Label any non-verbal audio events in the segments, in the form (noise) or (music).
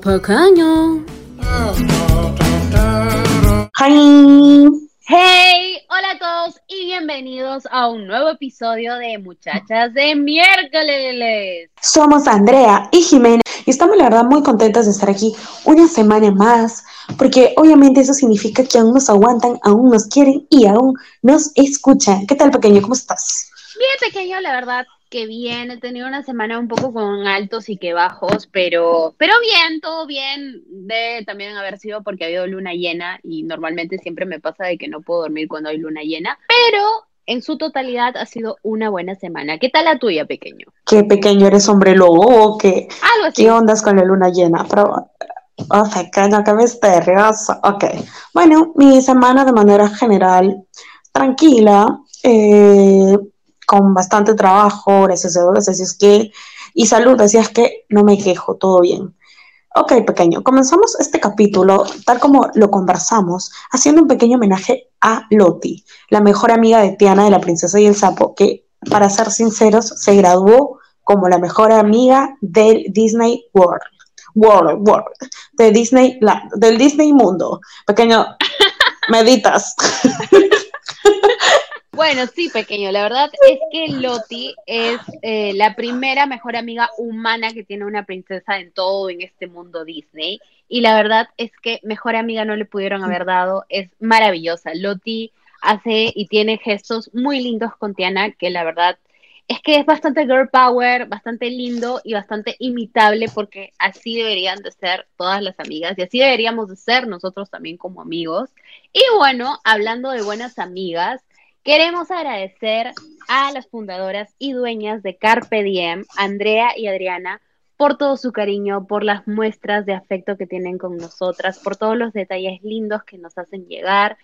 Pequeño. Hi. Hey, hola a todos y bienvenidos a un nuevo episodio de Muchachas de Miércoles. Somos Andrea y Jimena y estamos la verdad muy contentas de estar aquí una semana más porque obviamente eso significa que aún nos aguantan, aún nos quieren y aún nos escuchan. ¿Qué tal pequeño? ¿Cómo estás? Bien pequeño, la verdad que bien, he tenido una semana un poco con altos y que bajos, pero, pero bien, todo bien. De también haber sido porque ha habido luna llena y normalmente siempre me pasa de que no puedo dormir cuando hay luna llena, pero en su totalidad ha sido una buena semana. ¿Qué tal la tuya, pequeño? ¿Qué pequeño eres hombre lobo o qué? Algo así. ¿Qué ondas con la luna llena? Pero, oh, pequeño, qué misterioso. Ok. Bueno, mi semana de manera general, tranquila. Eh, con bastante trabajo, gracias a Dios, así es que, y salud, así es que no me quejo, todo bien. Ok, pequeño, comenzamos este capítulo, tal como lo conversamos, haciendo un pequeño homenaje a Loti, la mejor amiga de Tiana de la Princesa y el Sapo, que, para ser sinceros, se graduó como la mejor amiga del Disney World. World, World, de Disney, la, del Disney Mundo. Pequeño, (laughs) meditas. (laughs) Bueno, sí, pequeño. La verdad es que Loti es eh, la primera mejor amiga humana que tiene una princesa en todo en este mundo Disney. Y la verdad es que mejor amiga no le pudieron haber dado. Es maravillosa. Loti hace y tiene gestos muy lindos con Tiana, que la verdad es que es bastante girl power, bastante lindo y bastante imitable, porque así deberían de ser todas las amigas y así deberíamos de ser nosotros también como amigos. Y bueno, hablando de buenas amigas, Queremos agradecer a las fundadoras y dueñas de Carpe Diem, Andrea y Adriana, por todo su cariño, por las muestras de afecto que tienen con nosotras, por todos los detalles lindos que nos hacen llegar,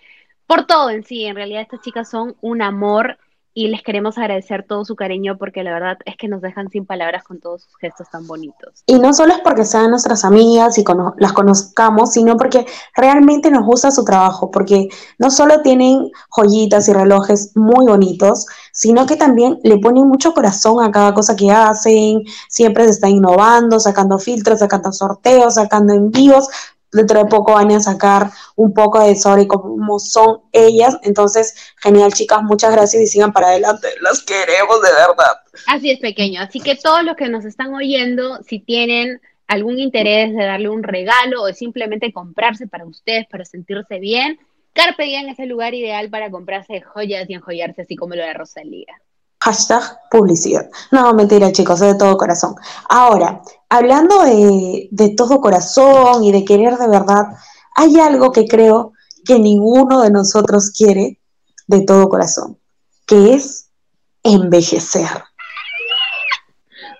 por todo en sí. En realidad estas chicas son un amor y les queremos agradecer todo su cariño porque la verdad es que nos dejan sin palabras con todos sus gestos tan bonitos. Y no solo es porque sean nuestras amigas y las conozcamos, sino porque realmente nos gusta su trabajo, porque no solo tienen joyitas y relojes muy bonitos, sino que también le ponen mucho corazón a cada cosa que hacen, siempre se están innovando, sacando filtros, sacando sorteos, sacando envíos, dentro de poco van a sacar un poco de sobre cómo son ellas. Entonces, genial, chicas, muchas gracias y sigan para adelante. Las queremos de verdad. Así es, pequeño. Así que todos los que nos están oyendo, si tienen algún interés de darle un regalo o simplemente comprarse para ustedes, para sentirse bien, Carpe Diem es el lugar ideal para comprarse joyas y enjollarse, así como lo de Rosalía. Hashtag publicidad. No, mentira, chicos, es de todo corazón. Ahora, hablando de, de todo corazón y de querer de verdad, hay algo que creo que ninguno de nosotros quiere de todo corazón, que es envejecer.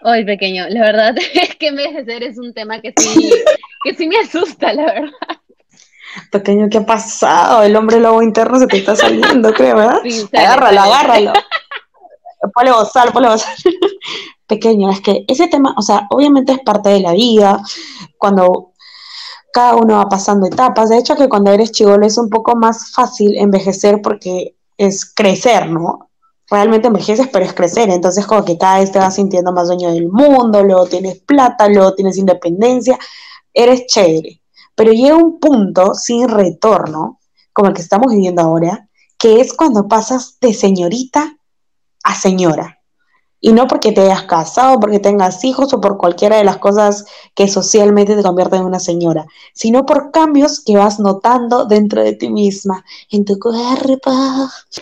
Hoy, pequeño, la verdad (laughs) es que envejecer es un tema que sí, que sí me asusta, la verdad. Pequeño, ¿qué ha pasado? El hombre lobo interno se te está saliendo, creo, ¿verdad? Sí, agárralo, agárralo. (laughs) Ponle bozal, ponle bozal. (laughs) Pequeño, es que ese tema, o sea, obviamente es parte de la vida, cuando cada uno va pasando etapas. De hecho, que cuando eres chivolo es un poco más fácil envejecer porque es crecer, ¿no? Realmente envejeces, pero es crecer. Entonces, como que cada vez te vas sintiendo más dueño del mundo, luego tienes plata, luego tienes independencia, eres chévere. Pero llega un punto sin retorno, como el que estamos viviendo ahora, que es cuando pasas de señorita a señora. Y no porque te hayas casado, porque tengas hijos o por cualquiera de las cosas que socialmente te convierten en una señora, sino por cambios que vas notando dentro de ti misma, en tu cuerpo.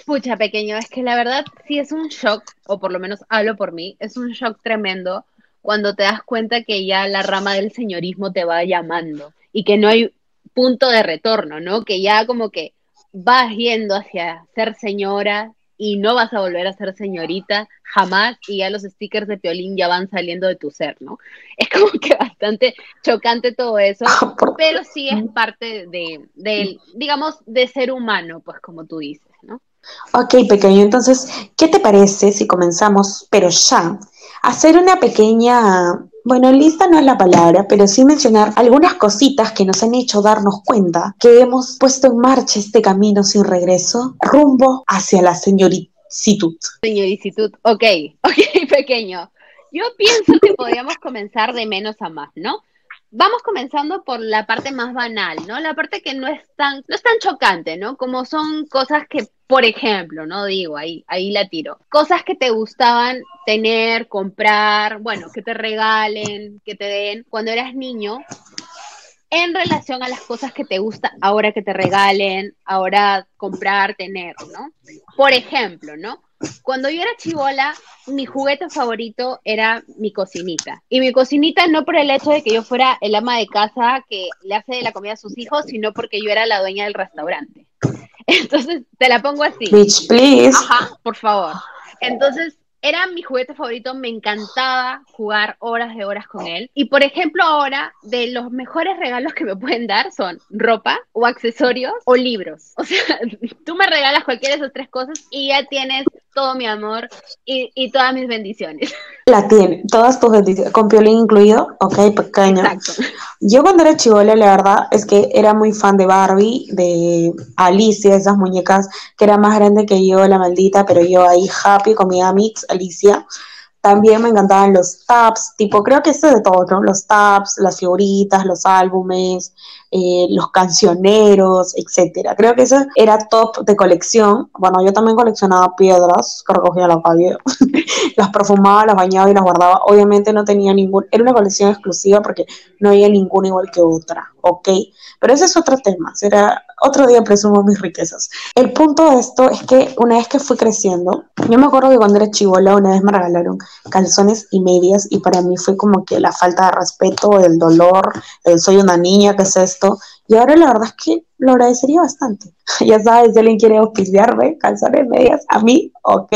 Pucha, pequeño, es que la verdad sí es un shock, o por lo menos hablo por mí, es un shock tremendo cuando te das cuenta que ya la rama del señorismo te va llamando y que no hay punto de retorno, ¿no? Que ya como que vas yendo hacia ser señora y no vas a volver a ser señorita jamás y ya los stickers de Piolín ya van saliendo de tu ser, ¿no? (laughs) Es como que bastante chocante todo eso, (laughs) pero sí es parte de, de, digamos, de ser humano, pues como tú dices, ¿no? Ok, pequeño, entonces, ¿qué te parece si comenzamos, pero ya, hacer una pequeña, bueno, lista no es la palabra, pero sí mencionar algunas cositas que nos han hecho darnos cuenta que hemos puesto en marcha este camino sin regreso rumbo hacia la señoricitud. Señoricitud, ok, (laughs) ok, pequeño. Yo pienso que podríamos comenzar de menos a más, ¿no? Vamos comenzando por la parte más banal, ¿no? La parte que no es tan, no es tan chocante, ¿no? Como son cosas que, por ejemplo, no digo, ahí, ahí la tiro. Cosas que te gustaban tener, comprar, bueno, que te regalen, que te den cuando eras niño, en relación a las cosas que te gusta ahora que te regalen, ahora comprar, tener, ¿no? Por ejemplo, ¿no? Cuando yo era chivola, mi juguete favorito era mi cocinita. Y mi cocinita no por el hecho de que yo fuera el ama de casa que le hace de la comida a sus hijos, sino porque yo era la dueña del restaurante. (laughs) Entonces, te la pongo así. Bitch, please. Ajá, por favor. Entonces, era mi juguete favorito, me encantaba jugar horas de horas con él. Y por ejemplo, ahora, de los mejores regalos que me pueden dar son ropa o accesorios o libros. O sea, (laughs) tú me regalas cualquiera de esas tres cosas y ya tienes todo mi amor y, y todas mis bendiciones. (laughs) La tiene, todas tus bendiciones, con Piolín incluido, ok, pequeño. Exacto. Yo cuando era chivola, la verdad es que era muy fan de Barbie, de Alicia, esas muñecas que era más grande que yo, la maldita, pero yo ahí happy con mi amix, Alicia. También me encantaban los tabs, tipo, creo que eso de todo, ¿no? Los tabs, las figuritas, los álbumes, eh, los cancioneros, etcétera. Creo que eso era top de colección. Bueno, yo también coleccionaba piedras que recogía la calle, (laughs) las perfumaba, las bañaba y las guardaba. Obviamente no tenía ningún, era una colección exclusiva porque no había ninguna igual que otra, ¿ok? Pero ese es otro tema, será otro día presumo mis riquezas. El punto de esto es que una vez que fui creciendo, yo me acuerdo que cuando era chivola una vez me regalaron calzones y medias y para mí fue como que la falta de respeto, el dolor, el soy una niña, ¿qué es esto? Y ahora la verdad es que lo agradecería bastante. (laughs) ya sabes, si alguien quiere auspiciarme, calzones, medias, a mí, ok.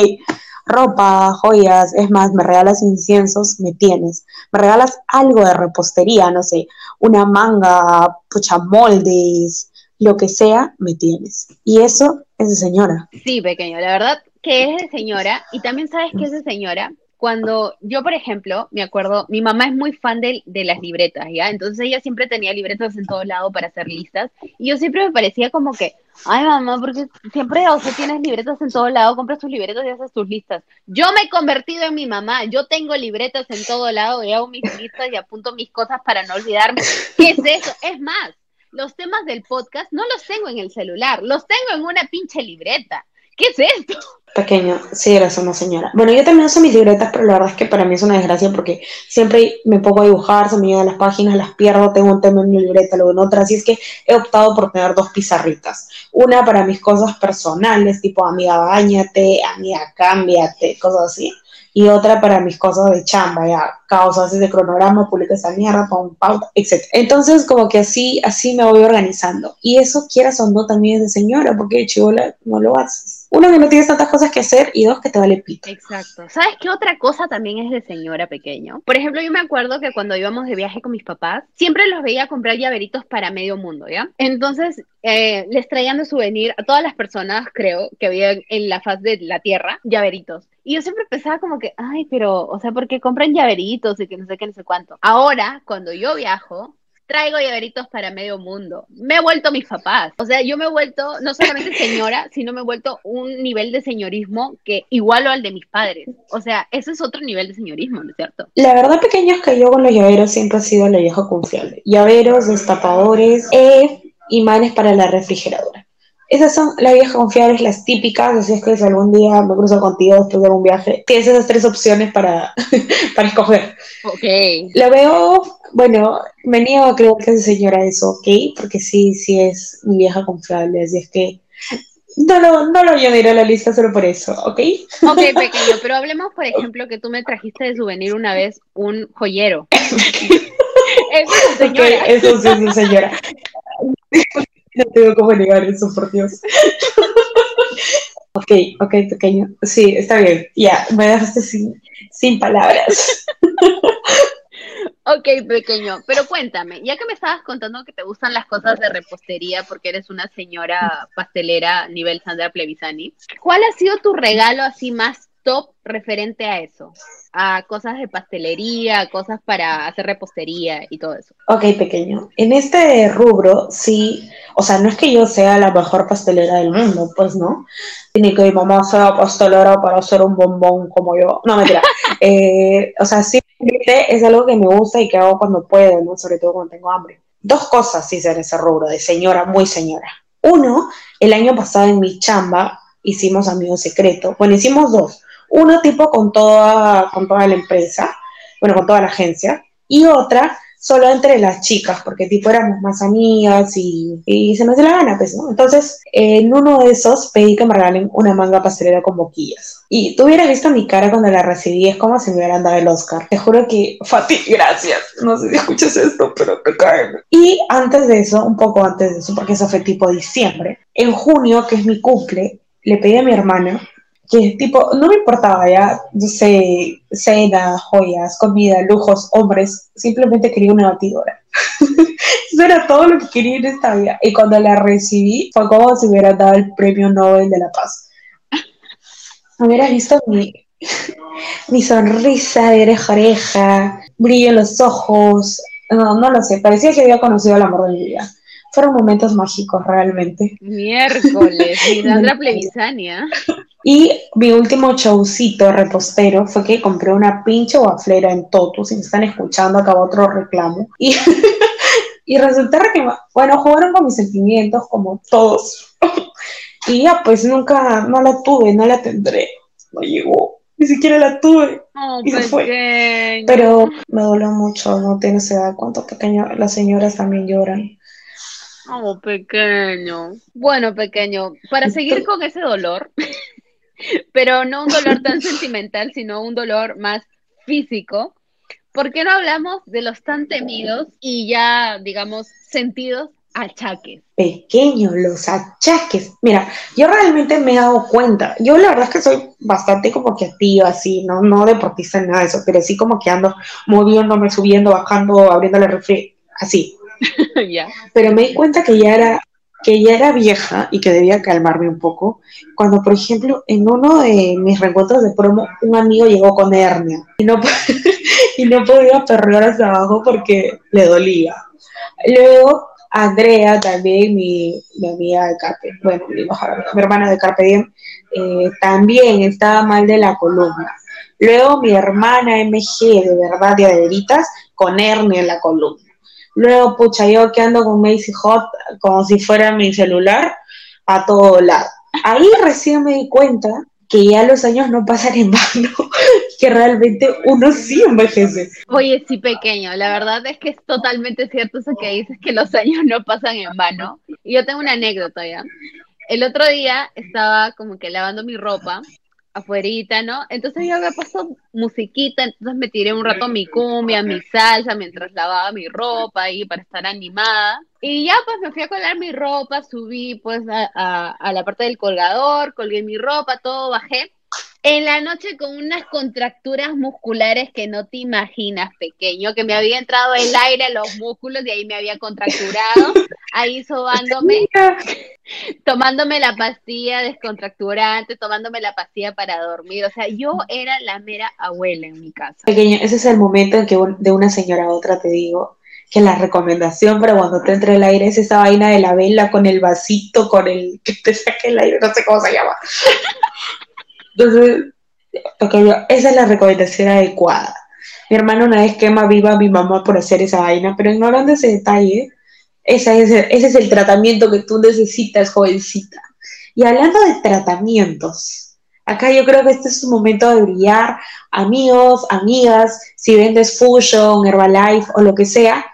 Ropa, joyas, es más, me regalas inciensos, me tienes. Me regalas algo de repostería, no sé, una manga, pucha, moldes, lo que sea, me tienes. Y eso es de señora. Sí, pequeño, la verdad que es de señora. Y también sabes que es de señora. Cuando yo, por ejemplo, me acuerdo, mi mamá es muy fan de, de las libretas, ¿ya? Entonces ella siempre tenía libretas en todo lado para hacer listas. Y yo siempre me parecía como que, ay mamá, porque siempre, o sea, tienes libretas en todo lado, compras tus libretas y haces tus listas. Yo me he convertido en mi mamá, yo tengo libretas en todo lado y hago mis listas y apunto mis cosas para no olvidarme. ¿Qué es eso? Es más, los temas del podcast no los tengo en el celular, los tengo en una pinche libreta. ¿Qué es esto? Pequeño, sí, eres una señora. Bueno, yo también uso mis libretas, pero la verdad es que para mí es una desgracia porque siempre me pongo a dibujar, se me llegan las páginas, las pierdo, tengo un tema en mi libreta, luego en otra, así es que he optado por tener dos pizarritas. Una para mis cosas personales, tipo amiga, bañate, amiga, cámbiate, cosas así. Y otra para mis cosas de chamba, ya, causas de cronograma, publica esa mierda, pon pauta, etc. Entonces, como que así, así me voy organizando. Y eso, quieras o no, también es de señora, porque chivola no lo haces. Uno, que no tienes tantas cosas que hacer, y dos, que te vale pito. Exacto. ¿Sabes qué otra cosa también es de señora pequeño? Por ejemplo, yo me acuerdo que cuando íbamos de viaje con mis papás, siempre los veía comprar llaveritos para medio mundo, ¿ya? Entonces, eh, les traían de souvenir a todas las personas, creo, que había en la faz de la tierra, llaveritos. Y yo siempre pensaba como que, ay, pero, o sea, ¿por qué compran llaveritos y que no sé qué, no sé cuánto? Ahora, cuando yo viajo, traigo llaveritos para medio mundo. Me he vuelto mis papás. O sea, yo me he vuelto no solamente señora, (laughs) sino me he vuelto un nivel de señorismo que igualo al de mis padres. O sea, eso es otro nivel de señorismo, ¿no es cierto? La verdad, pequeño, es que yo con los llaveros siempre he sido la vieja confiable. Llaveros, destapadores, e imanes para la refrigeradora. Esas son las viejas confiables, las típicas, así es que si algún día me cruzo contigo después de un viaje, tienes esas tres opciones para, (laughs) para escoger. Ok. Lo veo, bueno, me niego a creer que esa señora eso, ¿ok? Porque sí, sí es mi vieja confiable, así es que no lo, no lo añadiré a la lista solo por eso, ¿ok? Ok, pequeño, (laughs) pero hablemos, por ejemplo, que tú me trajiste de souvenir una vez un joyero. Eso (laughs) es señora. eso sí es señora. (laughs) No tengo cómo negar eso, por Dios. ok, ok, pequeño. Sí, está bien. Ya, me dejaste sin, sin palabras. Ok, pequeño, pero cuéntame, ya que me estabas contando que te gustan las cosas de repostería porque eres una señora pastelera nivel Sandra Plevisani, ¿cuál ha sido tu regalo así más top referente a eso? A cosas de pastelería, cosas para hacer repostería y todo eso. Ok, pequeño. En este rubro, sí, o sea, no es que yo sea la mejor pastelera del mundo, pues no. Ni que mi mamá sea pastelera para hacer un bombón como yo. No, mentira. (laughs) eh, o sea, sí, es algo que me gusta y que hago cuando puedo, ¿no? Sobre todo cuando tengo hambre. Dos cosas sí en ese rubro, de señora, muy señora. Uno, el año pasado en mi chamba hicimos amigos secretos. Bueno, hicimos dos. Uno tipo con toda, con toda la empresa, bueno, con toda la agencia, y otra solo entre las chicas, porque tipo éramos más amigas y, se me hace la gana, pues, ¿no? Entonces, en uno de esos pedí que me regalen una manga pastelera con boquillas. Y tú hubieras visto mi cara cuando la recibí, es como si me hubieran dado el Oscar. Te juro que, Fati, gracias. No sé si escuchas esto, pero te cae. Y antes de eso, un poco antes de eso, porque eso fue tipo diciembre, en junio, que es mi cumple, le pedí a mi hermana que tipo, no me importaba ya, yo sé, cena, joyas, comida, lujos, hombres, simplemente quería una batidora. (laughs) Eso era todo lo que quería en esta vida. Y cuando la recibí, fue como si hubiera dado el premio Nobel de la Paz. Hubieras visto mi, (laughs) mi sonrisa de oreja a oreja, brillo en los ojos, no, no lo sé, parecía que había conocido el amor de mi vida. Fueron momentos mágicos realmente. Miércoles, Sandra (laughs) Plevisania. Y mi último showcito repostero fue que compré una pinche waflera en Toto. Si me están escuchando, acaba otro reclamo. Y, (laughs) y resulta que, bueno, jugaron con mis sentimientos como todos. (laughs) y ya, pues nunca, no la tuve, no la tendré. No llegó. Ni siquiera la tuve. Oh, y se fue. Pero me dolió mucho, no tienes idea cuánto pequeño las señoras también lloran. Oh, pequeño. Bueno, pequeño, para seguir (laughs) con ese dolor, pero no un dolor tan sentimental, sino un dolor más físico, ¿por qué no hablamos de los tan temidos y ya, digamos, sentidos achaques? Pequeño, los achaques. Mira, yo realmente me he dado cuenta. Yo la verdad es que soy bastante como que activa, así, no, no deportista ni nada de eso, pero sí como que ando moviéndome, subiendo, bajando, abriendo la refri, así. (laughs) Pero me di cuenta que ya era que ya era vieja y que debía calmarme un poco, cuando, por ejemplo, en uno de mis reencuentros de promo, un amigo llegó con hernia y no, (laughs) y no podía perrear hasta abajo porque le dolía. Luego, Andrea, también mi, amiga de Carpe, bueno, mi, hermana de Carpe Diem, eh, también estaba mal de la columna. Luego mi hermana MG, de verdad, de aderitas, con hernia en la columna. Luego, pucha, yo que ando con Macy Hot como si fuera mi celular a todo lado. Ahí recién me di cuenta que ya los años no pasan en vano, (laughs) que realmente uno sí envejece. Oye, sí, pequeño, la verdad es que es totalmente cierto eso que dices, que los años no pasan en vano. Y yo tengo una anécdota ya. El otro día estaba como que lavando mi ropa afuerita, ¿no? Entonces yo había puesto musiquita, entonces me tiré un rato mi cumbia, mi salsa, mientras lavaba mi ropa ahí para estar animada. Y ya pues me fui a colar mi ropa, subí pues a, a la parte del colgador, colgué mi ropa, todo, bajé. En la noche con unas contracturas musculares que no te imaginas, pequeño, que me había entrado el aire a los músculos y ahí me había contracturado, ahí sobándome, (laughs) tomándome la pastilla descontracturante, tomándome la pastilla para dormir. O sea, yo era la mera abuela en mi casa. Pequeño, ese es el momento en que de una señora a otra te digo que la recomendación para cuando te entre el aire es esa vaina de la vela con el vasito, con el que te saque el aire, no sé cómo se llama. (laughs) Entonces, esa es la recomendación adecuada. Mi hermano una vez quema viva a mi mamá por hacer esa vaina, pero ignorando ese detalle, ese es, ese es el tratamiento que tú necesitas, jovencita. Y hablando de tratamientos, acá yo creo que este es un momento de brillar. Amigos, amigas, si vendes Fusion, Herbalife o lo que sea,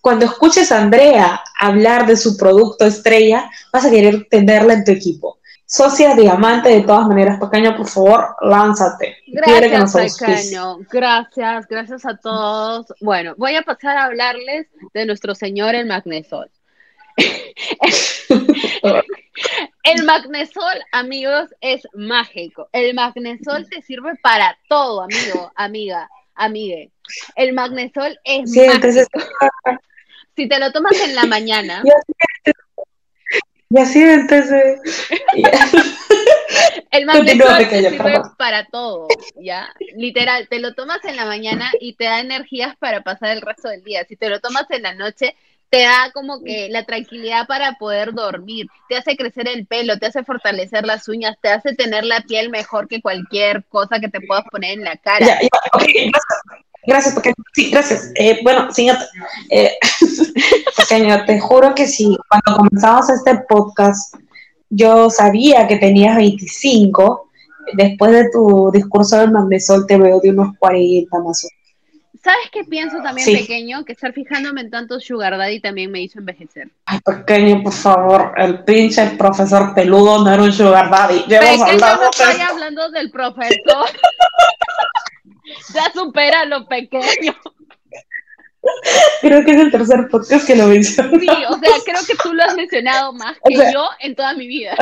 cuando escuches a Andrea hablar de su producto estrella, vas a querer tenerla en tu equipo socia diamante, de todas maneras, pequeño, por favor, lánzate. Gracias, pequeño. Gracias, gracias a todos. Bueno, voy a pasar a hablarles de nuestro señor el magnesol. (laughs) el magnesol, amigos, es mágico. El magnesol te sirve para todo, amigo, amiga, amigue. El magnesol es mágico. (laughs) Si te lo tomas en la mañana, Y así entonces... El magnesio sirve para todo, ¿ya? Literal, te lo tomas en la mañana y te da energías para pasar el resto del día. Si te lo tomas en la noche, te da como que la tranquilidad para poder dormir, te hace crecer el pelo, te hace fortalecer las uñas, te hace tener la piel mejor que cualquier cosa que te puedas poner en la cara. gracias. Gracias, porque sí, gracias. Eh, bueno, señor, eh, (laughs) señor, te juro que sí, cuando comenzamos este podcast, yo sabía que tenías 25. Después de tu discurso del magnesol, te veo de unos 40 más o menos. ¿Sabes qué pienso también pequeño? Que estar fijándome en tanto Sugar Daddy también me hizo envejecer. Ay, pequeño, por favor, el pinche profesor peludo no era un Sugar Daddy. Pequeño, no estoy hablando del profesor. (laughs) (laughs) ya supera lo pequeño. Creo que es el tercer podcast que lo menciono. Sí, o sea, creo que tú lo has mencionado más que yo en toda mi vida.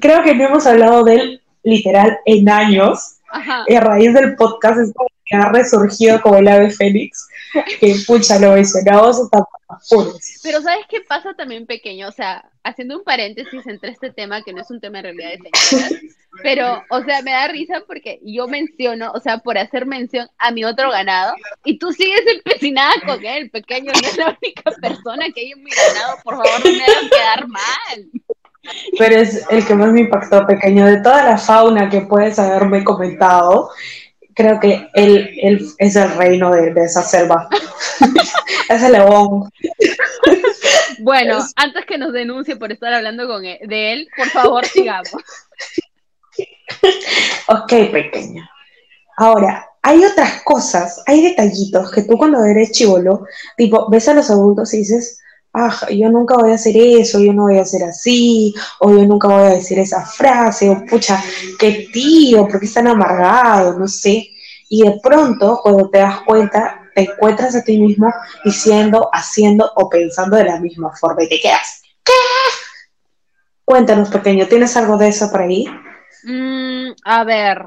Creo que no hemos hablado de él literal en años. Ajá. Y a raíz del podcast es como que ha resurgido como el ave fénix. Que pucha, lo mencionamos hasta Pero ¿sabes qué pasa también pequeño? O sea, haciendo un paréntesis entre este tema, que no es un tema en realidad de señoras, pero, o sea, me da risa porque yo menciono, o sea, por hacer mención a mi otro ganado, y tú sigues empecinada con él, pequeño, no es la única persona que hay en mi ganado, por favor, no me hagan quedar mal. Pero es el que más me impactó, pequeño, de toda la fauna que puedes haberme comentado, creo que él, él es el reino de, de esa selva. (laughs) es el león. Bueno, antes que nos denuncie por estar hablando con e, de él, por favor, sigamos. ok, pequeña. Ahora, hay otras cosas, hay detallitos que tú cuando eres chivolo, tipo, ves a los adultos y dices, ah, yo nunca voy a hacer eso, yo no voy a hacer así, o yo nunca voy a decir esa frase, o pucha, qué tío, porque están amargados, no sé. Y de pronto, cuando te das cuenta, te encuentras a ti mismo diciendo, haciendo o pensando de la misma forma y te quedas. ¿Qué? Cuéntanos, pequeño, ¿tienes algo de eso por ahí? Mm, a ver,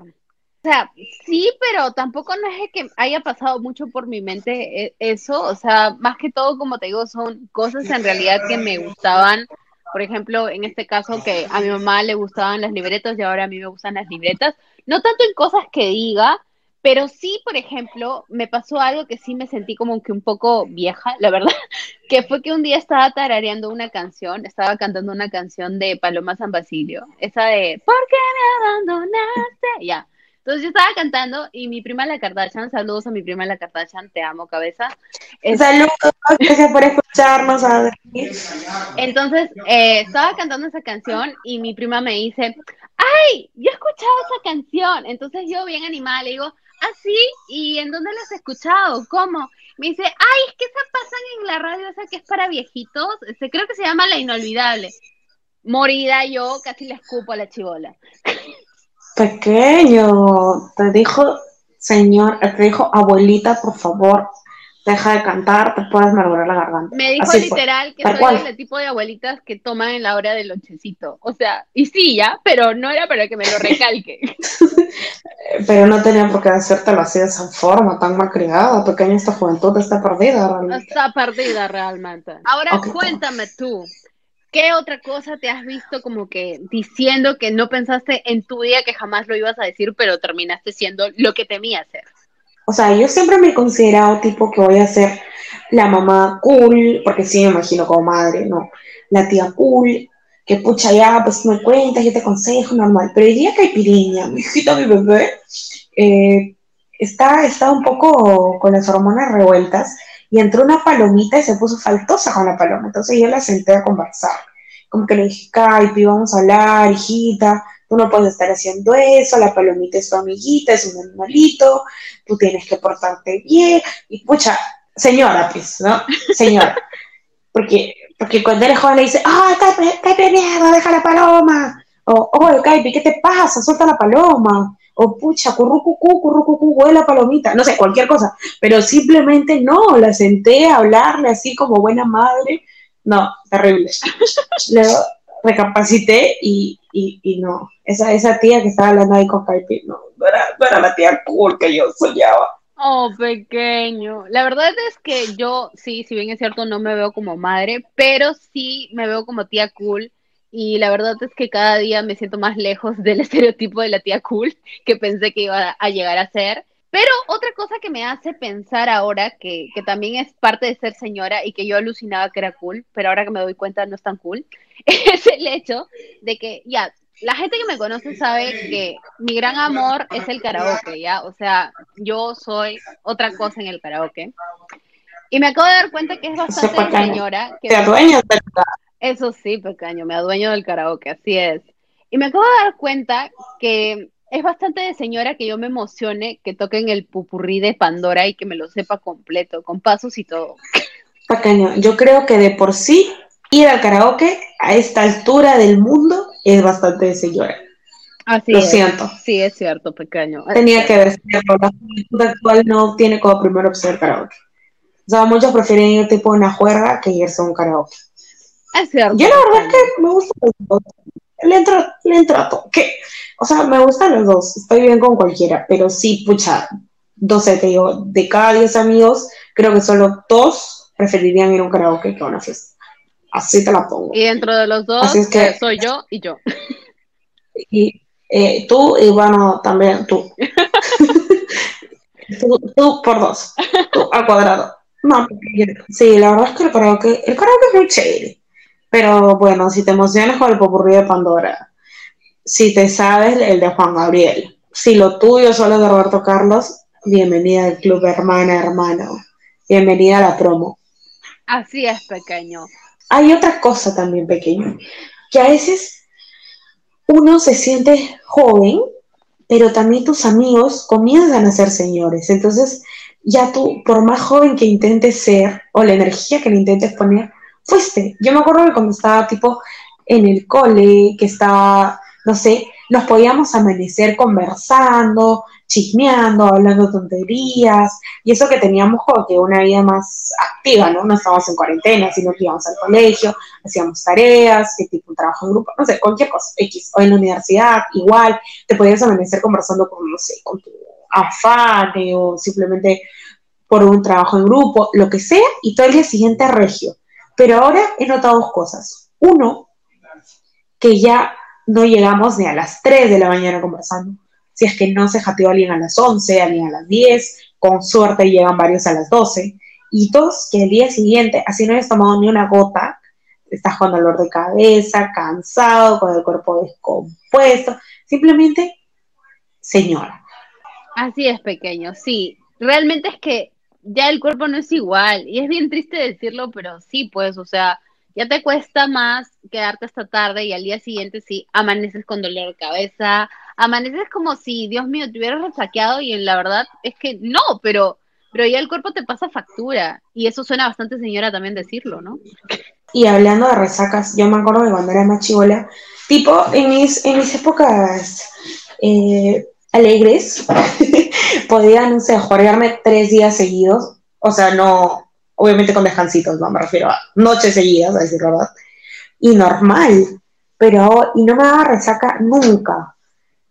o sea, sí, pero tampoco no es que haya pasado mucho por mi mente e, eso, o sea, más que todo, como te digo, son cosas en realidad que me gustaban. Por ejemplo, en este caso que a mi mamá le gustaban las libretas y ahora a mí me gustan las libretas. No tanto en cosas que diga, pero sí, por ejemplo, me pasó algo que sí me sentí como que un poco vieja, la verdad, (laughs) que fue que un día estaba tarareando una canción, estaba cantando una canción de Paloma San Basilio, esa de ¿Por qué me abandonaste? Ya. Entonces yo estaba cantando y mi prima la Kardashian, saludos a mi prima la Kardashian, te amo cabeza. Saludos, gracias por escucharnos. Entonces eh, estaba cantando esa canción y mi prima me dice, ay, yo he escuchado esa canción. Entonces yo bien animada le digo, ¿Ah, sí? ¿Y en dónde las has escuchado? ¿Cómo? Me dice, ay, es que esa pasan en la radio esa que es para viejitos. Este, creo que se llama La Inolvidable. Morida yo, casi le escupo a la chivola. (laughs) Pequeño, te dijo, señor, te dijo, abuelita, por favor, deja de cantar, te puedes malograr la garganta. Me dijo literal que soy el tipo de abuelitas que toman en la hora del lonchecito. O sea, y sí, ya, pero no era para que me lo recalque. (laughs) pero no tenía por qué hacértelo así de esa forma, tan malcriada. Pequeña esta juventud está perdida realmente. Está perdida realmente. Ahora cuéntame tú. ¿Qué otra cosa te has visto como que diciendo que no pensaste en tu vida que jamás lo ibas a decir, pero terminaste siendo lo que temía ser? O sea, yo siempre me he considerado tipo que voy a ser la mamá cool, porque sí me imagino como madre, ¿no? La tía cool, que pucha ya, pues me cuentas, yo te aconsejo, normal. Pero día que hay piriña, (laughs) mi hijita, mi bebé, eh, está, está un poco con las hormonas revueltas y entró una palomita y se puso faltosa con la paloma. Entonces yo la senté a conversar. Como que le dije, Caipi, vamos a hablar, hijita, tú no puedes estar haciendo eso, la palomita es tu amiguita, es un animalito, tú tienes que portarte bien, y pucha, señora, pues, ¿no? Señora. (laughs) Porque, porque cuando eres joven le dice, ¡ah, oh, mierda, deja la paloma! O, oh, Caipi, ¿qué te pasa? Suelta la paloma. O, pucha, currucucú, currucucú, huele la palomita. No sé, cualquier cosa. Pero simplemente no, la senté a hablarle así como buena madre. No, terrible. Luego recapacité y, y, no, esa, esa tía que estaba hablando ahí con Caipi, no, no era, la tía cool que yo soñaba. Oh, pequeño. La verdad es que yo, sí, si bien es cierto, no me veo como madre, pero sí me veo como tía cool y la verdad es que cada día me siento más lejos del (laughs) estereotipo de la tía cool que pensé que iba a llegar a ser. Pero otra cosa que me hace pensar ahora, que, que, también es parte de ser señora y que yo alucinaba que era cool, pero ahora que me doy cuenta no es tan cool, (laughs) es el hecho de que ya, la gente que me conoce sabe que mi gran amor es el karaoke, ¿ya? O sea, yo soy otra cosa en el karaoke. Y me acabo de dar cuenta que es bastante señora. Que ¿Te adueñas Eso sí, pequeño, me adueño del karaoke, así es. Y me acabo de dar cuenta que es bastante de señora que yo me emocione que toquen el pupurrí de Pandora y que me lo sepa completo, con pasos y todo. Pequeño, yo creo que de por sí ir al karaoke a esta altura del mundo es bastante de señora. Así Lo es. siento. Sí, es cierto, pequeño. Tenía que decirlo, la juventud actual no tiene como primera opción el karaoke. O sea, muchos prefieren ir tipo a una juerga que irse a un karaoke. Es cierto. Yo la verdad es que me gusta los dos. Le entro, le entro a todo. ¿Qué? O sea, me gustan los dos. Estoy bien con cualquiera. Pero sí, pucha, no sé, te digo, de cada 10 amigos, creo que solo dos preferirían ir a un karaoke que a una fiesta. Así te la pongo. Y dentro de los dos, Así es que- eh, soy yo y yo. (laughs) Y eh, tú, y bueno, también tú. (laughs) tú. tú por dos. Tú al cuadrado. No, sí, la verdad es que el karaoke, el karaoke es muy chévere. Pero bueno, si te emocionas con el popurrí de Pandora, si te sabes el de Juan Gabriel, si lo tuyo solo es de Roberto Carlos, bienvenida al club hermana, hermano. Bienvenida a la promo. Así es, pequeño. Hay otra cosa también pequeño, que a veces uno se siente joven, pero también tus amigos comienzan a ser señores. Entonces, ya tú, por más joven que intentes ser, o la energía que le intentes poner, fuiste. Yo me acuerdo que cuando estaba tipo en el cole, que estaba, no sé, nos podíamos amanecer conversando, chismeando, hablando tonterías, y eso que teníamos como que una vida más activa, ¿no? No estábamos en cuarentena, sino que íbamos al colegio, hacíamos tareas, que tipo un trabajo en grupo, no sé, cualquier cosa, X, o en la universidad, igual, te podías amanecer conversando con, no sé, con tu afán o simplemente por un trabajo en grupo, lo que sea, y todo el día siguiente regio. Pero ahora he notado dos cosas. Uno, que ya no llegamos ni a las 3 de la mañana conversando. Si es que no se jateó alguien a las 11, alguien a las 10, con suerte llegan varios a las 12. Y dos, que el día siguiente, así no hayas tomado ni una gota, estás con dolor de cabeza, cansado, con el cuerpo descompuesto, simplemente, señora. Así es, pequeño, sí. Realmente es que ya el cuerpo no es igual. Y es bien triste decirlo, pero sí, pues, o sea, ya te cuesta más quedarte hasta tarde y al día siguiente sí amaneces con dolor de cabeza, amaneces como si, Dios mío, te hubieras resaqueado y la verdad es que no, pero, pero ya el cuerpo te pasa factura. Y eso suena bastante señora también decirlo, ¿no? Y hablando de resacas, yo me acuerdo que cuando era más chivola, tipo en mis, en mis épocas eh, alegres, (laughs) podía, no sé, jugarme tres días seguidos, o sea, no, obviamente con descansitos, no me refiero a noches seguidas, a decir verdad, y normal, pero, y no me daba resaca nunca.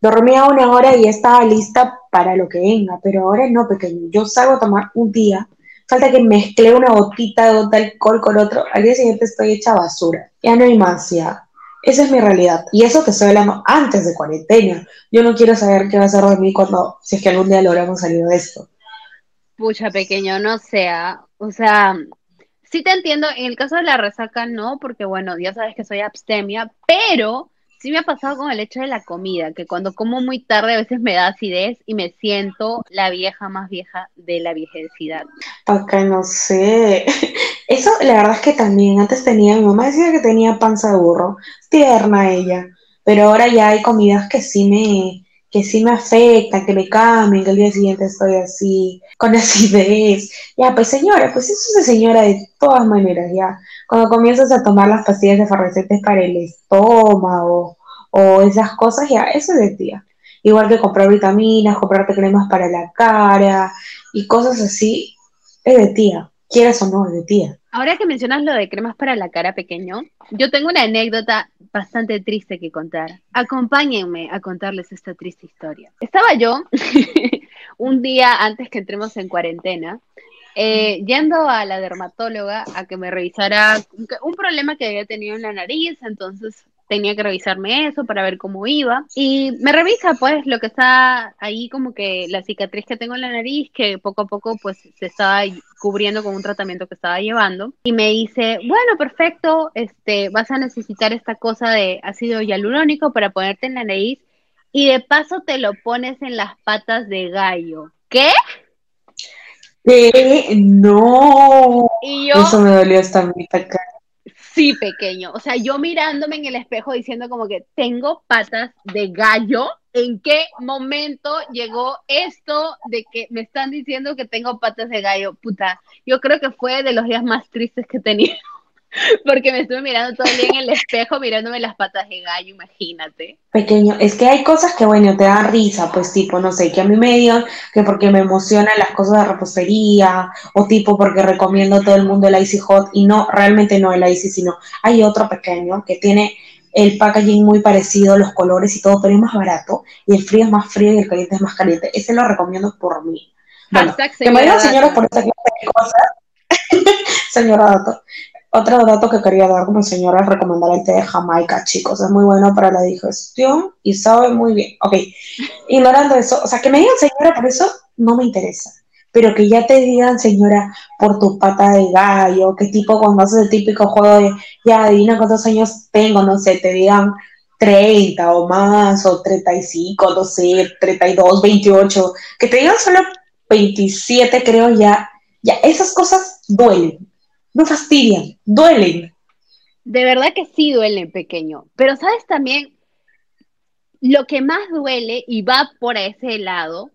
Dormía una hora y estaba lista para lo que venga, pero ahora no, pequeño. Yo salgo a tomar un día, falta que mezcle una gotita de alcohol con otro, al día siguiente estoy hecha basura. Ya no hay más. Esa es mi realidad. Y eso te estoy hablando antes de cuarentena. Yo no quiero saber qué va a ser de mí cuando, si es que algún día logramos salir de esto. Pucha, pequeño, no sea, o sea, sí te entiendo, en el caso de la resaca no, porque bueno, ya sabes que soy abstemia, pero sí me ha pasado con el hecho de la comida, que cuando como muy tarde a veces me da acidez y me siento la vieja más vieja de la viejecidad. Acá no sé. (laughs) Eso, la verdad es que también antes tenía, mi mamá decía que tenía panza de burro, tierna ella, pero ahora ya hay comidas que sí me, que sí me afectan, que me cambian, que el día siguiente estoy así, con acidez. (laughs) Ya, pues señora, pues eso es de señora de todas maneras, ya. Cuando comienzas a tomar las pastillas efervescentes para el estómago o esas cosas, ya, eso es de tía. Igual que comprar vitaminas, comprarte cremas para la cara y cosas así, es de tía. Quieras o no, de tía. Ahora que mencionas lo de cremas para la cara pequeño, yo tengo una anécdota bastante triste que contar. Acompáñenme a contarles esta triste historia. Estaba yo (laughs) un día antes que entremos en cuarentena, eh, yendo a la dermatóloga a que me revisara un problema que había tenido en la nariz, entonces tenía que revisarme eso para ver cómo iba. Y me revisa pues lo que está ahí como que la cicatriz que tengo en la nariz, que poco a poco pues se estaba cubriendo con un tratamiento que estaba llevando. Y me dice, bueno, perfecto, este, vas a necesitar esta cosa de ácido hialurónico para ponerte en la nariz y de paso te lo pones en las patas de gallo. ¿Qué? No. Eso me dolió hasta mi acá. Sí, pequeño. O sea, yo mirándome en el espejo diciendo como que tengo patas de gallo. ¿En qué momento llegó esto de que me están diciendo que tengo patas de gallo? Puta, yo creo que fue de los días más tristes que he tenido. (laughs) Porque me estuve mirando todo el día en el espejo, mirándome las patas de gallo, imagínate. Pequeño, es que hay cosas que, bueno, te dan risa, pues tipo, no sé, que a mí me digan que porque me emocionan las cosas de repostería, o tipo porque recomiendo a todo el mundo el Icy Hot, y no, realmente no el Icy, sino hay otro pequeño que tiene el packaging muy parecido, los colores y todo, pero es más barato, y el frío es más frío y el caliente es más caliente. Ese lo recomiendo por mí. Bueno, que me digan señoras por esta clase de cosas. (laughs) señora Dato. Otro dato que quería dar como señora es recomendar el té de Jamaica, chicos. Es muy bueno para la digestión y sabe muy bien. Ok, ignorando eso, o sea, que me digan señora por eso no me interesa. Pero que ya te digan señora por tu pata de gallo, que tipo cuando haces el típico juego de ya adivina cuántos años tengo, no sé, te digan 30 o más, o 35, no sé, 32, 28, que te digan solo 27, creo ya, ya, esas cosas duelen no fastidian, duelen. De verdad que sí duelen, pequeño. Pero sabes también, lo que más duele y va por ese lado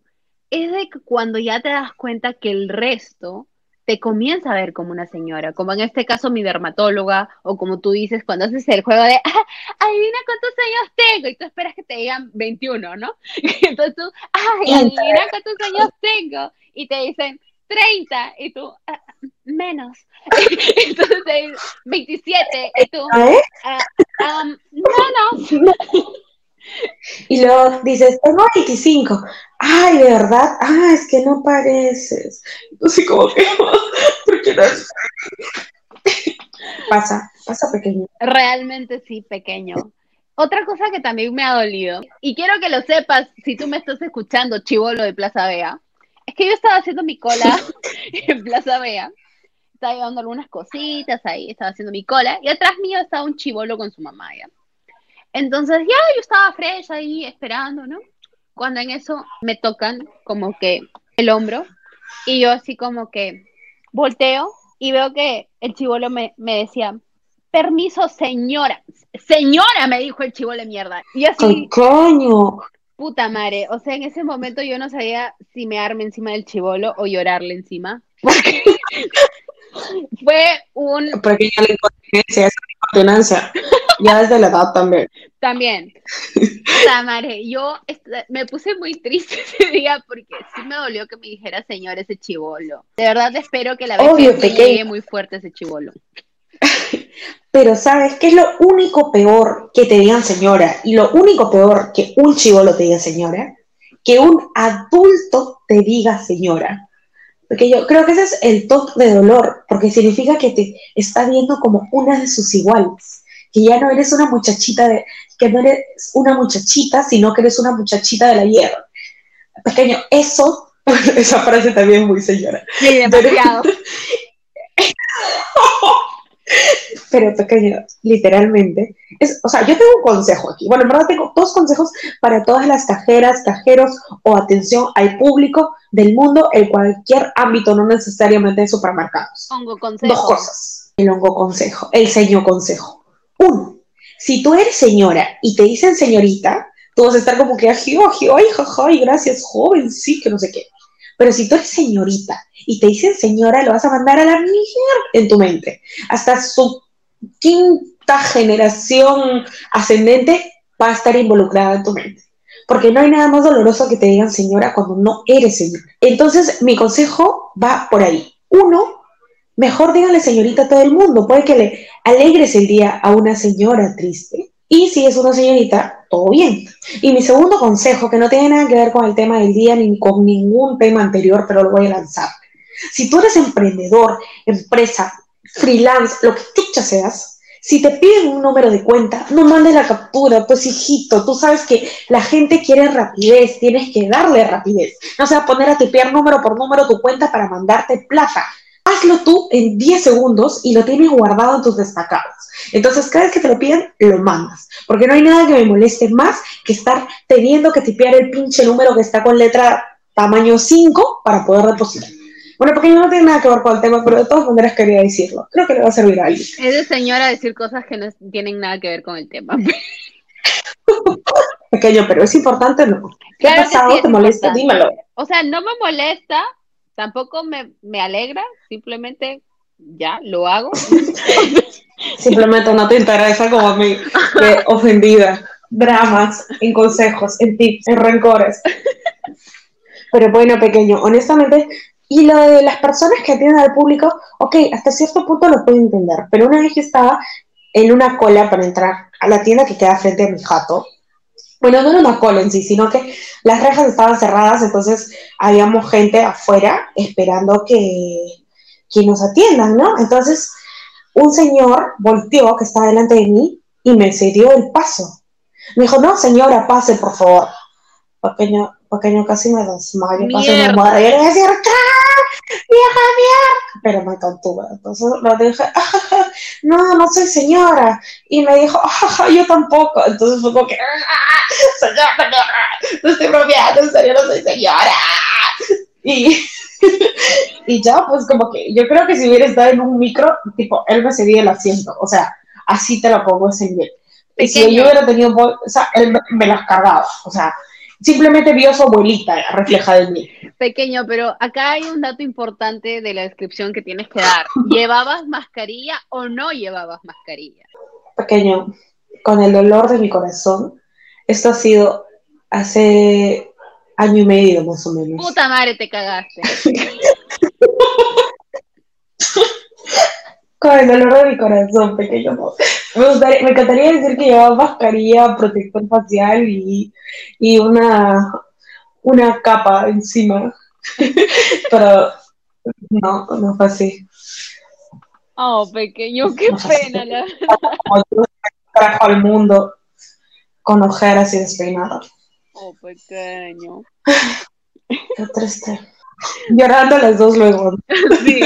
es de que cuando ya te das cuenta que el resto te comienza a ver como una señora, como en este caso mi dermatóloga, o como tú dices, cuando haces el juego de, (laughs) ah, adivina cuántos años tengo, y tú esperas que te digan 21, ¿no? (laughs) Y entonces tú, ay, adivina cuántos años tengo, y te dicen 30, y tú, ah, menos. (laughs) Entonces, 27, y tú, ¿Eh? uh, menos. Y luego dices, tengo 25. Ay, ¿de verdad? Ah, es que no pareces. Entonces, como que, ¿por qué no Pasa, pasa pequeño. Realmente sí, pequeño. Otra cosa que también me ha dolido, y quiero que lo sepas si tú me estás escuchando, chivolo de Plaza Vea, es que yo estaba haciendo mi cola (laughs) en Plaza Vea estaba llevando algunas cositas ahí, estaba haciendo mi cola, y atrás mío estaba un chivolo con su mamá, ¿ya? Entonces, ya yo estaba fresh ahí esperando, ¿no? Cuando en eso me tocan como que el hombro, y yo así como que volteo y veo que el chivolo me, me decía, permiso, señora. Señora, me dijo el chivolo de mierda. Y así. coño! Puta madre. O sea, en ese momento yo no sabía si me arme encima del chivolo o llorarle encima. (laughs) Porque fue un... Porque ya la incontinencia, es incontinencia. Ya desde la edad también. También. (laughs) Tamare, yo me puse muy triste (laughs) ese día porque sí me dolió que me dijera señor ese chivolo. De verdad espero que la vez que llegue muy fuerte ese chivolo. Pero ¿sabes qué es lo único peor que te digan señora? Y lo único peor que un chivolo te diga señora, que un adulto te diga señora. Porque yo creo que ese es el top de dolor, porque significa que te está viendo como una de sus iguales, que ya no eres una muchachita de, que no eres una muchachita, sino que eres una muchachita de la hierba. Pequeño, eso, (laughs) esa frase también es muy señora. Sí, demasiado. (laughs) Pero pequeño, literalmente. Es, o sea, yo tengo un consejo aquí. Bueno, en verdad tengo dos consejos para todas las cajeras, cajeros o atención al público del mundo en cualquier ámbito, no necesariamente en supermercados. Hongo consejo. Dos cosas. El hongo consejo, el señor consejo. Uno, si tú eres señora y te dicen señorita, tú vas a estar como que, ay, ay, ay, gracias, joven, sí, que no sé qué. Pero si tú eres señorita y te dicen señora, lo vas a mandar a la mierda en tu mente. Hasta su quinta generación ascendente va a estar involucrada en tu mente. Porque no hay nada más doloroso que te digan señora cuando no eres señora. Entonces, mi consejo va por ahí. Uno, mejor díganle señorita a todo el mundo. Puede que le alegres el día a una señora triste. Y si es una señorita, todo bien. Y mi segundo consejo, que no tiene nada que ver con el tema del día ni con ningún tema anterior, pero lo voy a lanzar. Si tú eres emprendedor, empresa, freelance, lo que chucha seas, Si te piden un número de cuenta, no mandes la captura, pues hijito, tú sabes que la gente quiere rapidez, tienes que darle rapidez. No se va a poner a tipear número por número tu cuenta para mandarte plata. Hazlo tú en 10 segundos y lo tienes guardado en tus destacados. Entonces, cada vez que te lo piden, lo mandas. Porque no hay nada que me moleste más que estar teniendo que tipear el pinche número que está con letra tamaño 5 para poder depositar. Bueno, porque no tiene nada que ver con el tema, pero de todas maneras quería decirlo. Creo que le va a servir a alguien. Es de señora decir cosas que no tienen nada que ver con el tema. (laughs) Pequeño, pero es importante, ¿no? ¿Qué ha pasado? ¿Te molesta? Dímelo. O sea, no me molesta, tampoco me, me alegra, simplemente ya lo hago. (laughs) simplemente no te interesa como a mí, que ofendida. Dramas, en consejos, en tips, en rencores. (laughs) Pero bueno, pequeño, honestamente, y lo de las personas que atienden al público, ok, hasta cierto punto lo puedo entender, pero una vez que estaba en una cola para entrar a la tienda que queda frente a mi jato, bueno, no era una cola en sí, sino que las rejas estaban cerradas, entonces habíamos gente afuera esperando que, que nos atiendan, ¿no? Entonces, un señor volteó que estaba delante de mí y me cedió el paso. Me dijo, no, señora, pase, por favor. Pequeño, pequeño casi me desmayo, me muero. Y era decir, vieja mierda, pero me contuve. Entonces lo dije, (laughs) no, no soy señora. Y me dijo, yo tampoco. Entonces fue como que, señora, no estoy bromeando, en serio, no soy señora. Y, (laughs) y ya, pues como que yo creo que si hubiera estado en un micro, tipo, él me cedía el asiento. O sea, así te lo pongo ese nivel. Y si yo hubiera tenido, o sea, él me, me las cargaba. O sea, simplemente vio a su abuelita reflejada en mí. Pequeño, pero acá hay un dato importante de la descripción que tienes que dar. (laughs) ¿Llevabas mascarilla o no llevabas mascarilla? Pequeño, con el dolor de mi corazón, esto ha sido hace año y medio más o menos. Puta madre, te cagaste. (laughs) con el dolor de mi corazón, pequeño. Me, me encantaría decir que llevaba mascarilla, protector facial y, y una, una capa encima. (laughs) Pero no, no fue así. Oh, pequeño, qué pena, la verdad. Trajo al mundo con ojeras y despeinado. Oh, pequeño. Qué triste. Llorando las dos luego. (laughs) Sí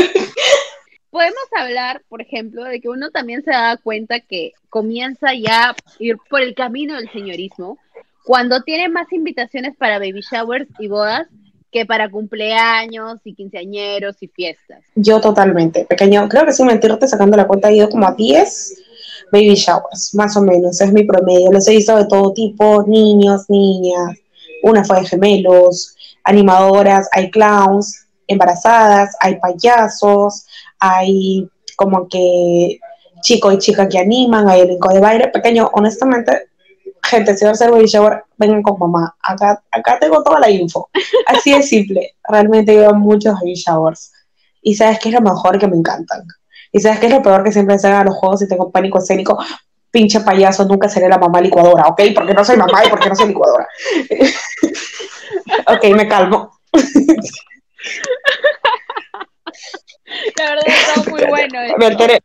podemos hablar, por ejemplo, de que uno también se da cuenta que comienza ya a ir por el camino del señorismo cuando tiene más invitaciones para baby showers y bodas que para cumpleaños y quinceañeros y fiestas. Yo totalmente, pequeño, creo que sin mentirte sacando la cuenta he ido como a 10 baby showers, más o menos, es mi promedio. Los he visto de todo tipo, niños, niñas, una fue de gemelos, animadoras, hay clowns, embarazadas, hay payasos, hay como que chico y chica que animan, hay elenco de baile pequeño, honestamente, gente, si va a hacer baby shower, vengan con mamá, acá, acá tengo toda la info, así de simple, realmente veo muchos baby showers, y sabes que es lo mejor que me encantan, y sabes que es lo peor que siempre se hagan los juegos y tengo pánico escénico, pinche payaso, nunca seré la mamá licuadora, ¿ok? Porque no soy mamá y porque no soy licuadora. (laughs) ok, me calmo. (laughs) La verdad está muy bueno. Me enteré.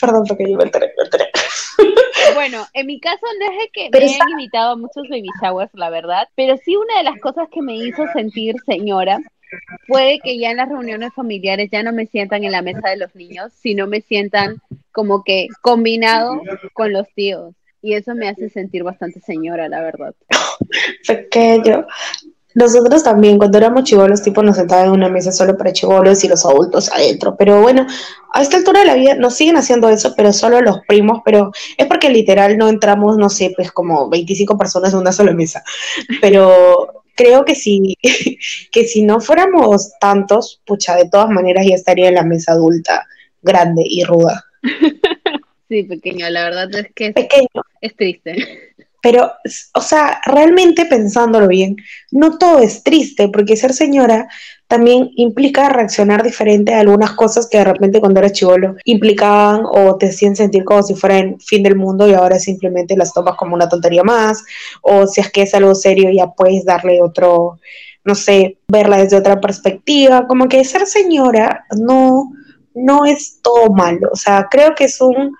Perdón, pequeño, me enteré, me enteré. Bueno, en mi caso no es que me hayan invitado a muchos baby showers, la verdad, pero sí una de las cosas que me hizo sentir señora fue que ya en las reuniones familiares ya no me sientan en la mesa de los niños, sino me sientan como que combinado con los tíos. Y eso me hace sentir bastante señora, la verdad. Pequeño. Nosotros también, cuando éramos chivolos, tipo nos sentaban en una mesa solo para chivolos y los adultos adentro. Pero bueno, a esta altura de la vida nos siguen haciendo eso, pero solo los primos, pero es porque literal no entramos, no sé, pues como 25 personas en una sola mesa. Pero creo que si, (laughs) que si no fuéramos tantos, pucha, de todas maneras ya estaría en la mesa adulta, grande y ruda. (laughs) Sí, pequeño, la verdad es que pequeño. es triste. Pero, o sea, realmente pensándolo bien, no todo es triste, porque ser señora también implica reaccionar diferente a algunas cosas que de repente cuando eras chivolo implicaban o te hacían sentir como si fuera el fin del mundo y ahora simplemente las tomas como una tontería más, o si es que es algo serio ya puedes darle otro, no sé, verla desde otra perspectiva, como que ser señora no, no es todo malo, o sea, creo que es un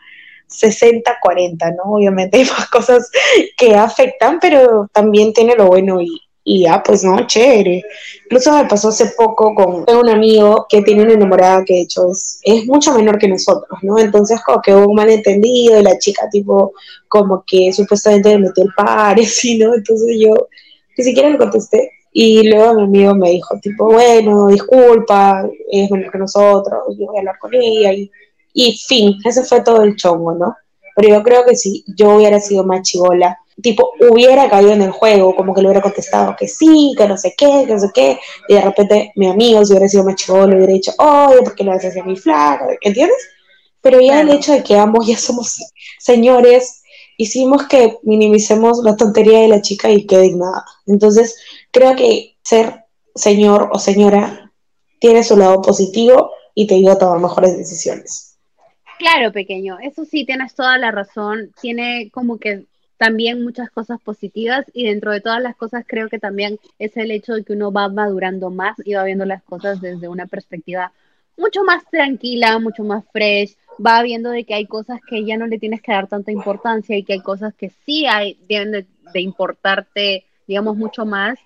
60-40, ¿no? Obviamente hay más cosas que afectan, pero también tiene lo bueno y, y ya, pues no, chévere. Incluso me pasó hace poco con un amigo que tiene una enamorada que de hecho es, mucho menor que nosotros, ¿no? Entonces como que hubo un malentendido y la chica tipo como que supuestamente le metió el par así, ¿no? Entonces yo ni siquiera le contesté. Y luego mi amigo me dijo tipo, bueno, disculpa, es menor que nosotros, yo voy a hablar con ella y, y fin, ese fue todo el chongo, ¿no? Pero yo creo que si yo hubiera sido más chivola, tipo, hubiera caído en el juego, como que le hubiera contestado que sí, que no sé qué, que no sé qué, y de repente mi amigo, si hubiera sido más chivolo, hubiera dicho, oye, ¿por qué lo haces a mi flaco? ¿Entiendes? Pero ya el hecho de que ambos ya somos señores, hicimos que minimicemos la tontería de la chica y quede nada. Entonces, creo que ser señor o señora tiene su lado positivo y te ayuda a tomar mejores decisiones. Claro, pequeño, eso sí, tienes toda la razón. Tiene como que también muchas cosas positivas y dentro de todas las cosas creo que también es el hecho de que uno va madurando más y va viendo las cosas desde una perspectiva mucho más tranquila, mucho más fresh, va viendo de que hay cosas que ya no le tienes que dar tanta importancia y que hay cosas que sí hay, deben de, de importarte, digamos, mucho más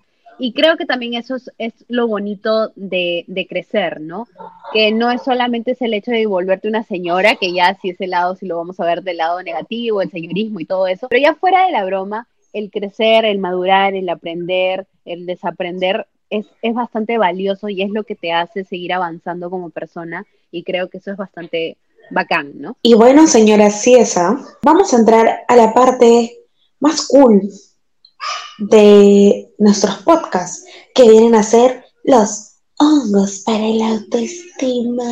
y creo que también eso es, lo bonito de, crecer, ¿no? Que no es solamente es el hecho de volverte una señora, que ya si ese lado, si lo vamos a ver del lado negativo, el señorismo y todo eso, pero ya fuera de la broma, el crecer, el madurar, el aprender, el desaprender es, es bastante valioso y es lo que te hace seguir avanzando como persona y creo que eso es bastante bacán, ¿no? Y bueno, señora Ciesa, vamos a entrar a la parte más cool de nuestros podcasts, que vienen a ser los hongos para el autoestima.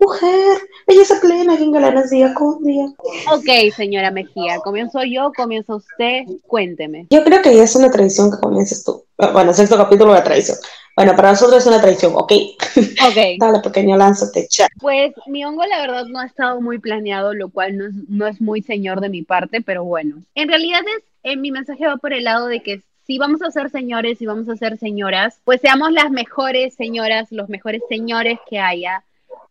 Mujer, belleza plena, quien galanas día con día. Ok, señora Mejía, comienzo yo, comienza usted, cuénteme. Yo creo que ya es una tradición que comiences tú. Bueno, sexto capítulo de tradición. Bueno, para nosotros es una tradición, ¿ok? Ok. (laughs) Dale, pequeño, lánzate, chat. Pues mi hongo, la verdad, no ha estado muy planeado, lo cual no es, no es muy señor de mi parte, pero bueno. En realidad es, en mi mensaje va por el lado de que si vamos a ser señores y vamos a ser señoras, pues seamos las mejores señoras, los mejores señores que haya.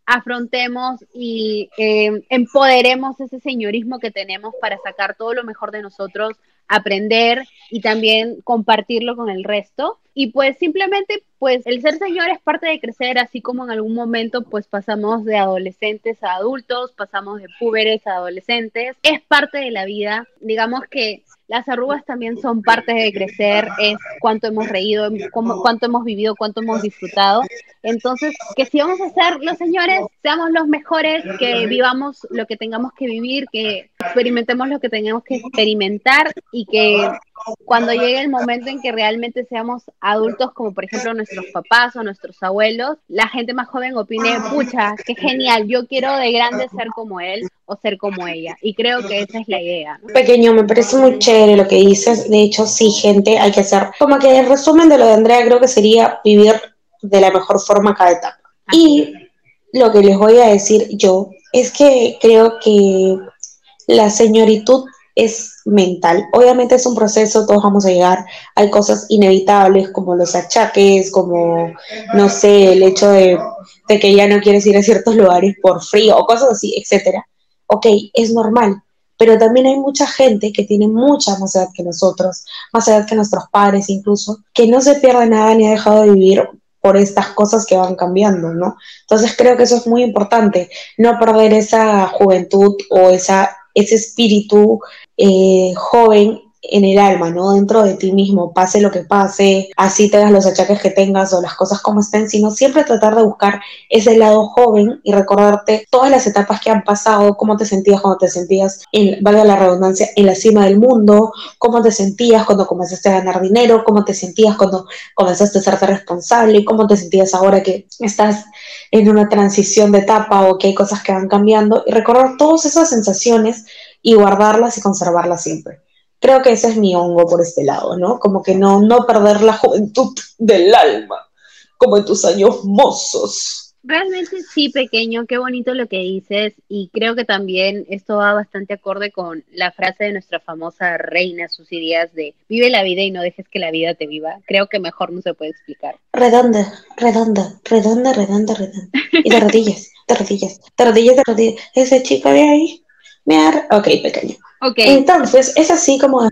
Afrontemos y eh, empoderemos ese señorismo que tenemos para sacar todo lo mejor de nosotros, aprender y también compartirlo con el resto. Y pues simplemente, pues el ser señor es parte de crecer, así como en algún momento pues pasamos de adolescentes a adultos, pasamos de púberes a adolescentes, es parte de la vida. Digamos que las arrugas también son parte de crecer, es cuánto hemos reído, cómo, cuánto hemos vivido, cuánto hemos disfrutado. Entonces, que si vamos a ser los señores, seamos los mejores, que vivamos lo que tengamos que vivir, que experimentemos lo que tengamos que experimentar y que cuando llegue el momento en que realmente seamos adultos, como por ejemplo papás o nuestros abuelos, la gente más joven opine, pucha, qué genial, yo quiero de grande ser como él o ser como ella. Y creo que esa es la idea. Pequeño, me parece muy chévere lo que dices. De hecho, sí, gente, hay que hacer. Como que el resumen de lo de Andrea creo que sería vivir de la mejor forma cada etapa. Y lo que les voy a decir yo es que creo que la señoritud es mental. Obviamente es un proceso, todos vamos a llegar. Hay cosas inevitables como los achaques, como, no sé, el hecho de, que ya no quieres ir a ciertos lugares por frío o cosas así, etcétera. Ok, es normal. Pero también hay mucha gente que tiene mucha más edad que nosotros, más edad que nuestros padres incluso, que no se pierde nada ni ha dejado de vivir por estas cosas que van cambiando, ¿no? Entonces creo que eso es muy importante, no perder esa juventud o esa ese espíritu eh, joven en el alma, ¿no? Dentro de ti mismo, pase lo que pase, así tengas los achaques que tengas o las cosas como estén, sino siempre tratar de buscar ese lado joven y recordarte todas las etapas que han pasado, cómo te sentías cuando te sentías, en, valga la redundancia, en la cima del mundo, cómo te sentías cuando comenzaste a ganar dinero, cómo te sentías cuando comenzaste a serte responsable, cómo te sentías ahora que estás en una transición de etapa o que hay cosas que van cambiando y recordar todas esas sensaciones y guardarlas y conservarlas siempre. Creo que ese es mi hongo por este lado, ¿no? Como que no, no perder la juventud del alma, como en tus años mozos. Realmente sí, pequeño, qué bonito lo que dices y creo que también esto va bastante acorde con la frase de nuestra famosa reina sus ideas de vive la vida y no dejes que la vida te viva. Creo que mejor no se puede explicar. Redonda, redonda, redonda, redonda, redonda. Y de rodillas, de rodillas, de rodillas, de rodillas. Ese chico de ahí Mear, ok, pequeño. Ok. Entonces, es así como de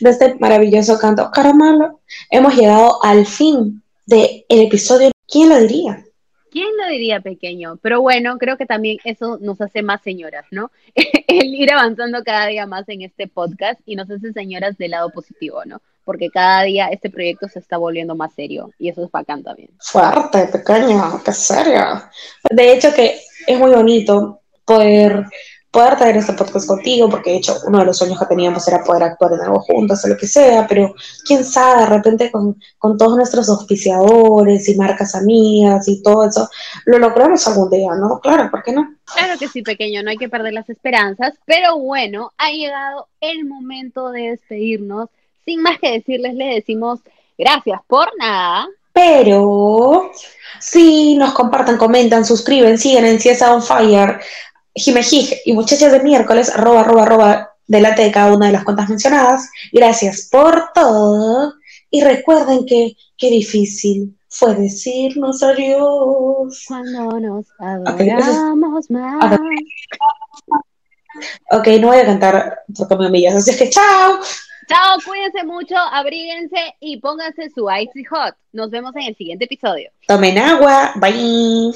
(laughs) este maravilloso canto caramelo, hemos llegado al fin del episodio. ¿Quién lo diría? ¿Quién lo diría pequeño? Pero bueno, creo que también eso nos hace más señoras, ¿no? (laughs) El ir avanzando cada día más en este podcast y nos hace señoras del lado positivo, ¿no? Porque cada día este proyecto se está volviendo más serio y eso es bacán también. Fuerte, pequeño, qué serio. De hecho que es muy bonito poder poder traer este podcast contigo, porque de hecho uno de los sueños que teníamos era poder actuar en algo juntos o lo que sea, pero quién sabe, de repente con, con todos nuestros auspiciadores y marcas amigas y todo eso, lo logramos algún día, ¿no? Claro, ¿por qué no? Claro que sí, pequeño, no hay que perder las esperanzas, pero bueno, ha llegado el momento de despedirnos. Sin más que decirles, le decimos gracias por nada. Pero si nos compartan, comentan, suscriben, siguen en CSA On Fire, Jimejij y muchachas de miércoles, arroba, arroba, arroba, delante de cada una de las cuentas mencionadas. Gracias por todo. Y recuerden que qué difícil fue decirnos adiós. Cuando nos adoramos más. Ok, no voy a cantar porque me humillas, así es que chao. Chao, cuídense mucho, abríguense y pónganse su icy hot. Nos vemos en el siguiente episodio. Tomen agua, bye.